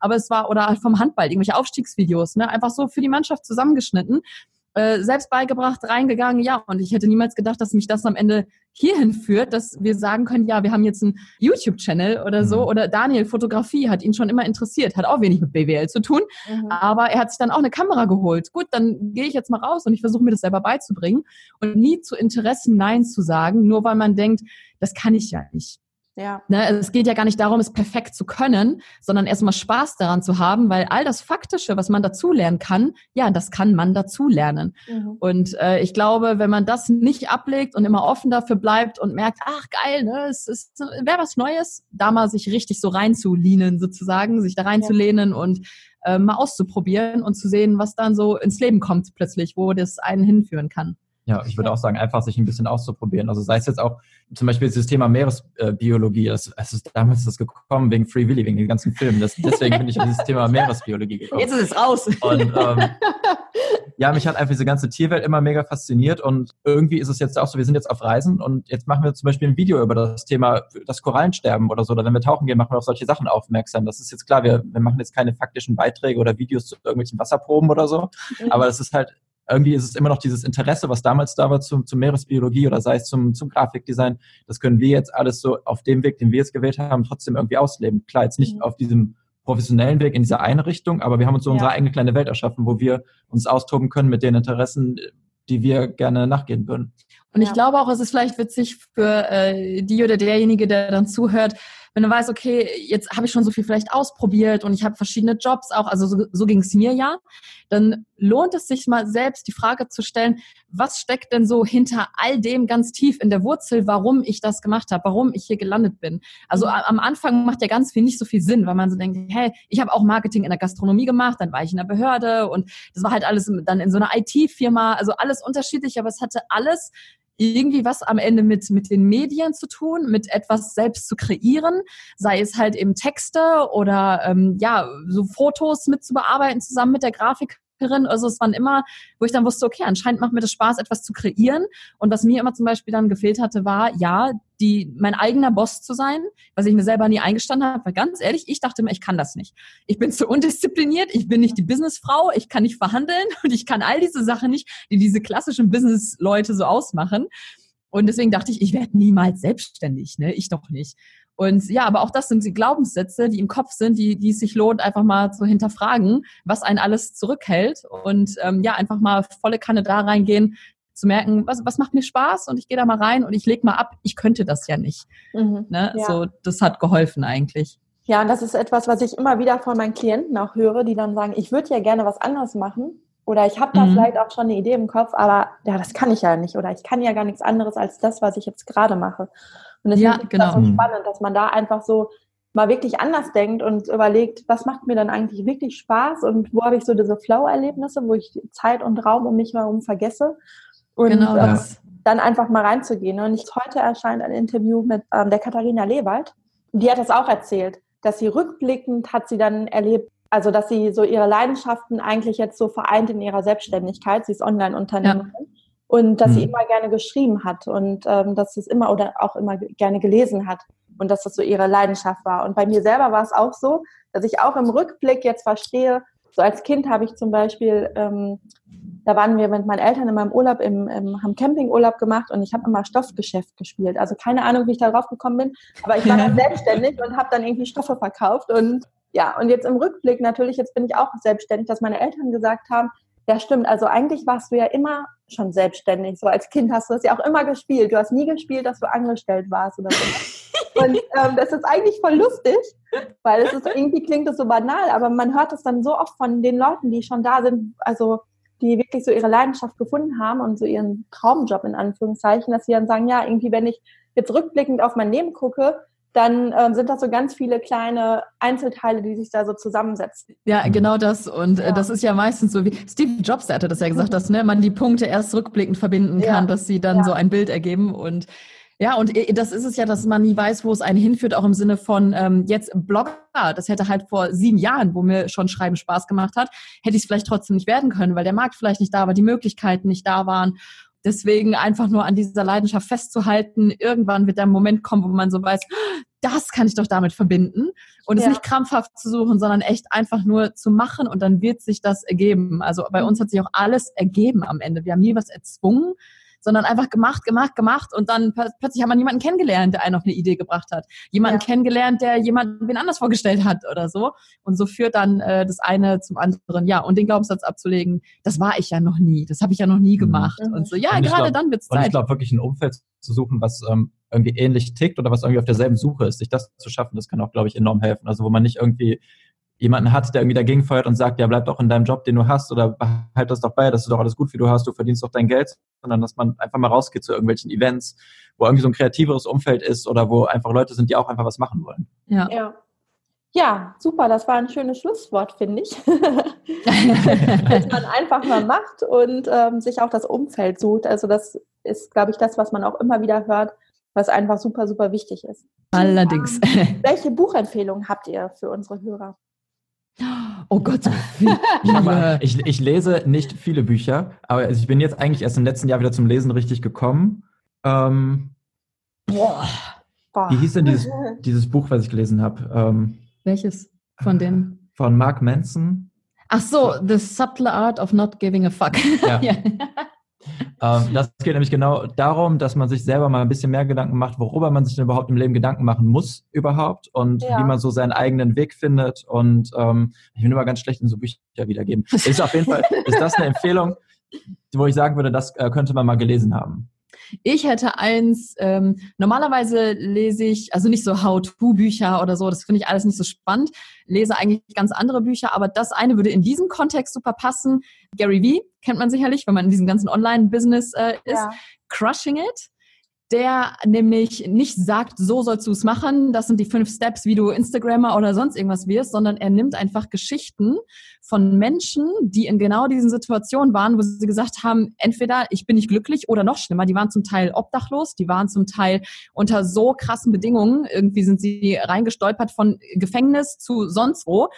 aber es war, oder vom Handball, irgendwelche Aufstiegsvideos, ne? einfach so für die Mannschaft zusammengeschnitten. Äh, selbst beigebracht, reingegangen, ja. Und ich hätte niemals gedacht, dass mich das am Ende hierhin führt, dass wir sagen können, ja, wir haben jetzt einen YouTube-Channel oder so. Mhm. Oder Daniel, Fotografie hat ihn schon immer interessiert, hat auch wenig mit BWL zu tun. Mhm. Aber er hat sich dann auch eine Kamera geholt. Gut, dann gehe ich jetzt mal raus und ich versuche mir das selber beizubringen. Und nie zu Interessen Nein zu sagen, nur weil man denkt, das kann ich ja nicht. Ja. Ne, also es geht ja gar nicht darum, es perfekt zu können, sondern erstmal Spaß daran zu haben, weil all das Faktische, was man dazulernen kann, ja, das kann man dazulernen. Mhm. Und äh, ich glaube, wenn man das nicht ablegt und immer offen dafür bleibt und merkt, ach geil, ne, es ist wäre was Neues, da mal sich richtig so reinzulehnen sozusagen, sich da reinzulehnen ja. und äh, mal auszuprobieren und zu sehen, was dann so ins Leben kommt plötzlich, wo das einen hinführen kann. Ja, ich würde auch sagen, einfach sich ein bisschen auszuprobieren. Also sei es jetzt auch zum Beispiel dieses Thema Meeresbiologie, das, das ist damals ist das gekommen wegen Free Willy, wegen den ganzen Filmen. Das, deswegen bin ich auf dieses Thema Meeresbiologie gekommen. Jetzt ist es raus. Und ähm, ja, mich hat einfach diese ganze Tierwelt immer mega fasziniert und irgendwie ist es jetzt auch so, wir sind jetzt auf Reisen und jetzt machen wir zum Beispiel ein Video über das Thema das Korallensterben oder so. Oder wenn wir tauchen gehen, machen wir auf solche Sachen aufmerksam. Das ist jetzt klar, wir, wir machen jetzt keine faktischen Beiträge oder Videos zu irgendwelchen Wasserproben oder so, mhm. aber das ist halt irgendwie ist es immer noch dieses Interesse, was damals da war zum, zum Meeresbiologie oder sei es zum, zum Grafikdesign. Das können wir jetzt alles so auf dem Weg, den wir jetzt gewählt haben, trotzdem irgendwie ausleben. Klar, jetzt nicht mhm. auf diesem professionellen Weg in diese eine Richtung, aber wir haben uns so ja. unsere eigene kleine Welt erschaffen, wo wir uns austoben können mit den Interessen, die wir gerne nachgehen würden. Und ich ja. glaube auch, es ist vielleicht witzig für äh, die oder derjenige, der dann zuhört, wenn du weißt, okay, jetzt habe ich schon so viel vielleicht ausprobiert und ich habe verschiedene Jobs auch, also so, so ging es mir ja, dann lohnt es sich mal selbst die Frage zu stellen, was steckt denn so hinter all dem ganz tief in der Wurzel, warum ich das gemacht habe, warum ich hier gelandet bin. Also mhm. am Anfang macht ja ganz viel nicht so viel Sinn, weil man so denkt, hey, ich habe auch Marketing in der Gastronomie gemacht, dann war ich in der Behörde und das war halt alles dann in so einer IT-Firma, also alles unterschiedlich, aber es hatte alles irgendwie was am Ende mit, mit den Medien zu tun, mit etwas selbst zu kreieren, sei es halt eben Texte oder ähm, ja, so Fotos mit zu bearbeiten zusammen mit der Grafik also es waren immer, wo ich dann wusste, okay, anscheinend macht mir das Spaß, etwas zu kreieren. Und was mir immer zum Beispiel dann gefehlt hatte, war, ja, die, mein eigener Boss zu sein, was ich mir selber nie eingestanden habe. Weil ganz ehrlich, ich dachte immer, ich kann das nicht. Ich bin zu undiszipliniert, ich bin nicht die Businessfrau, ich kann nicht verhandeln und ich kann all diese Sachen nicht, die diese klassischen Business-Leute so ausmachen. Und deswegen dachte ich, ich werde niemals selbstständig, ne? Ich doch nicht. Und ja, aber auch das sind die Glaubenssätze, die im Kopf sind, die, die es sich lohnt, einfach mal zu hinterfragen, was einen alles zurückhält. Und ähm, ja, einfach mal volle Kanne da reingehen, zu merken, was, was macht mir Spaß und ich gehe da mal rein und ich leg mal ab, ich könnte das ja nicht. Mhm, ne? Ja. So, das hat geholfen eigentlich. Ja, und das ist etwas, was ich immer wieder von meinen Klienten auch höre, die dann sagen, ich würde ja gerne was anderes machen. Oder ich habe da mhm. vielleicht auch schon eine Idee im Kopf, aber ja, das kann ich ja nicht. Oder ich kann ja gar nichts anderes als das, was ich jetzt gerade mache. Und deswegen ja, genau. ist das so spannend, dass man da einfach so mal wirklich anders denkt und überlegt, was macht mir dann eigentlich wirklich Spaß und wo habe ich so diese Flow-Erlebnisse, wo ich Zeit und Raum um mich herum vergesse. Und genau ähm, dann einfach mal reinzugehen. Und heute erscheint ein Interview mit ähm, der Katharina Lewald. Die hat das auch erzählt, dass sie rückblickend hat sie dann erlebt, also dass sie so ihre Leidenschaften eigentlich jetzt so vereint in ihrer Selbstständigkeit. Sie ist Online-Unternehmerin. Ja und dass mhm. sie immer gerne geschrieben hat und ähm, dass sie es immer oder auch immer gerne gelesen hat und dass das so ihre Leidenschaft war. Und bei mir selber war es auch so, dass ich auch im Rückblick jetzt verstehe, so als Kind habe ich zum Beispiel, ähm, da waren wir mit meinen Eltern in meinem Urlaub, im, im haben Campingurlaub gemacht und ich habe immer Stoffgeschäft gespielt. Also keine Ahnung, wie ich da drauf gekommen bin, aber ich war dann selbstständig und habe dann irgendwie Stoffe verkauft und ja, und jetzt im Rückblick natürlich, jetzt bin ich auch selbstständig, dass meine Eltern gesagt haben, ja stimmt, also eigentlich warst du ja immer schon selbstständig. So als Kind hast du das ja auch immer gespielt. Du hast nie gespielt, dass du angestellt warst oder so. Und ähm, das ist eigentlich voll lustig, weil es ist irgendwie klingt das so banal, aber man hört es dann so oft von den Leuten, die schon da sind, also die wirklich so ihre Leidenschaft gefunden haben und so ihren Traumjob in Anführungszeichen, dass sie dann sagen, ja, irgendwie, wenn ich jetzt rückblickend auf mein Leben gucke, dann ähm, sind das so ganz viele kleine Einzelteile, die sich da so zusammensetzen. Ja, genau das. Und äh, ja. das ist ja meistens so wie Steve Jobs, der hatte das ja gesagt, dass ne, man die Punkte erst rückblickend verbinden kann, ja. dass sie dann ja. so ein Bild ergeben. Und ja, und äh, das ist es ja, dass man nie weiß, wo es einen hinführt, auch im Sinne von ähm, jetzt Blogger. Das hätte halt vor sieben Jahren, wo mir schon Schreiben Spaß gemacht hat, hätte ich es vielleicht trotzdem nicht werden können, weil der Markt vielleicht nicht da war, die Möglichkeiten nicht da waren. Deswegen einfach nur an dieser Leidenschaft festzuhalten. Irgendwann wird der Moment kommen, wo man so weiß, das kann ich doch damit verbinden. Und ja. es nicht krampfhaft zu suchen, sondern echt einfach nur zu machen und dann wird sich das ergeben. Also bei uns hat sich auch alles ergeben am Ende. Wir haben nie was erzwungen, sondern einfach gemacht, gemacht, gemacht und dann plötzlich hat man jemanden kennengelernt, der einen auf eine Idee gebracht hat. Jemanden ja. kennengelernt, der jemanden wen anders vorgestellt hat oder so. Und so führt dann äh, das eine zum anderen. Ja, und den Glaubenssatz abzulegen, das war ich ja noch nie, das habe ich ja noch nie mhm. gemacht. Mhm. Und so, ja, gerade glaub, dann wird's Zeit. Und ich glaube wirklich ein Umfeld zu suchen, was ähm, irgendwie ähnlich tickt oder was irgendwie auf derselben Suche ist, sich das zu schaffen, das kann auch, glaube ich, enorm helfen. Also wo man nicht irgendwie jemanden hat, der irgendwie dagegen feuert und sagt, ja, bleib doch in deinem Job, den du hast, oder halt das doch bei, das ist doch alles gut, wie du hast, du verdienst doch dein Geld, sondern dass man einfach mal rausgeht zu irgendwelchen Events, wo irgendwie so ein kreativeres Umfeld ist oder wo einfach Leute sind, die auch einfach was machen wollen. Ja. ja. Ja, super, das war ein schönes Schlusswort, finde ich. Dass man einfach mal macht und ähm, sich auch das Umfeld sucht. Also das ist, glaube ich, das, was man auch immer wieder hört, was einfach super, super wichtig ist. Allerdings. Ähm, welche Buchempfehlungen habt ihr für unsere Hörer? Oh Gott. ich, ich, lese nicht viele Bücher, aber ich bin jetzt eigentlich erst im letzten Jahr wieder zum Lesen richtig gekommen. Ähm, Boah. Wie hieß denn dieses, dieses Buch, was ich gelesen habe? Ähm, Welches von denen? Von Mark Manson. Ach so, The Subtle Art of Not Giving a Fuck. Ja. ja. Ähm, das geht nämlich genau darum, dass man sich selber mal ein bisschen mehr Gedanken macht, worüber man sich denn überhaupt im Leben Gedanken machen muss überhaupt und ja. wie man so seinen eigenen Weg findet. Und ähm, ich bin immer ganz schlecht in so Bücher wiedergeben. Ist auf jeden Fall, ist das eine Empfehlung, wo ich sagen würde, das äh, könnte man mal gelesen haben. Ich hätte eins, ähm, normalerweise lese ich, also nicht so How-To-Bücher oder so, das finde ich alles nicht so spannend, lese eigentlich ganz andere Bücher, aber das eine würde in diesem Kontext super passen. Gary Vee kennt man sicherlich, wenn man in diesem ganzen Online-Business äh, ist. Ja. Crushing It der nämlich nicht sagt, so sollst du es machen, das sind die fünf Steps, wie du Instagrammer oder sonst irgendwas wirst, sondern er nimmt einfach Geschichten von Menschen, die in genau diesen Situationen waren, wo sie gesagt haben, entweder ich bin nicht glücklich oder noch schlimmer, die waren zum Teil obdachlos, die waren zum Teil unter so krassen Bedingungen, irgendwie sind sie reingestolpert von Gefängnis zu sonst wo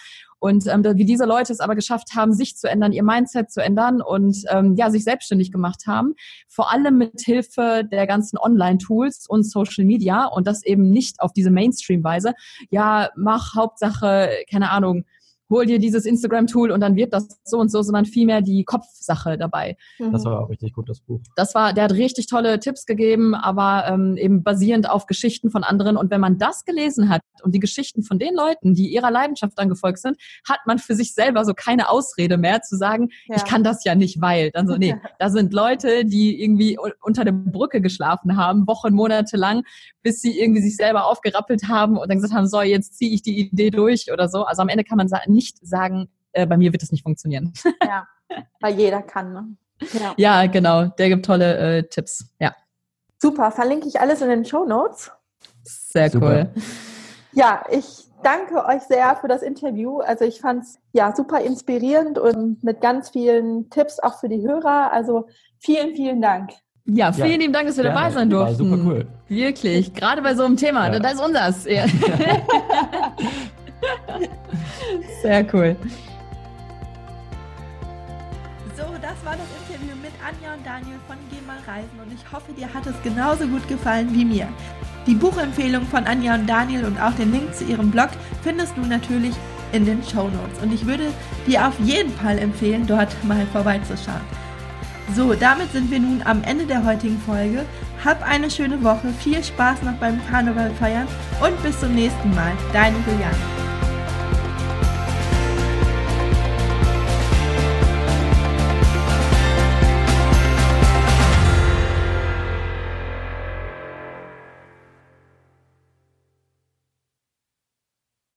und ähm, wie diese Leute es aber geschafft haben, sich zu ändern, ihr Mindset zu ändern und ähm, ja, sich selbstständig gemacht haben. Vor allem mit Hilfe der ganzen Online-Tools und Social Media und das eben nicht auf diese Mainstream-Weise. Ja, mach Hauptsache, keine Ahnung, hol dir dieses Instagram-Tool und dann wird das so und so, sondern vielmehr die Kopfsache dabei. Das war auch richtig gut, das Buch. Das war, der hat richtig tolle Tipps gegeben, aber ähm, eben basierend auf Geschichten von anderen. Und wenn man das gelesen hat und die Geschichten von den Leuten, die ihrer Leidenschaft dann gefolgt sind, hat man für sich selber so keine Ausrede mehr zu sagen, ja. ich kann das ja nicht, weil. Dann so, nee, da sind Leute, die irgendwie unter der Brücke geschlafen haben, Wochen, Monate lang, bis sie irgendwie sich selber aufgerappelt haben und dann gesagt haben, so, jetzt ziehe ich die Idee durch oder so. Also am Ende kann man nicht sagen, äh, bei mir wird es nicht funktionieren. Ja, weil jeder kann. Ne? Ja. ja, genau. Der gibt tolle äh, Tipps. Ja. Super, verlinke ich alles in den Show Notes. Sehr super. cool. Ja, ich danke euch sehr für das Interview. Also ich fand es ja super inspirierend und mit ganz vielen Tipps auch für die Hörer. Also vielen, vielen Dank. Ja, vielen ja, lieben Dank, dass wir dabei sein durften. War super cool. Wirklich, gerade bei so einem Thema. Ja. Das ist unseres. Sehr cool. So, das war das Interview mit Anja und Daniel von Geh mal reisen und ich hoffe, dir hat es genauso gut gefallen wie mir. Die Buchempfehlung von Anja und Daniel und auch den Link zu ihrem Blog findest du natürlich in den Show Notes und ich würde dir auf jeden Fall empfehlen, dort mal vorbeizuschauen. So, damit sind wir nun am Ende der heutigen Folge. Hab eine schöne Woche, viel Spaß noch beim Karneval feiern und bis zum nächsten Mal. Deine Juliane.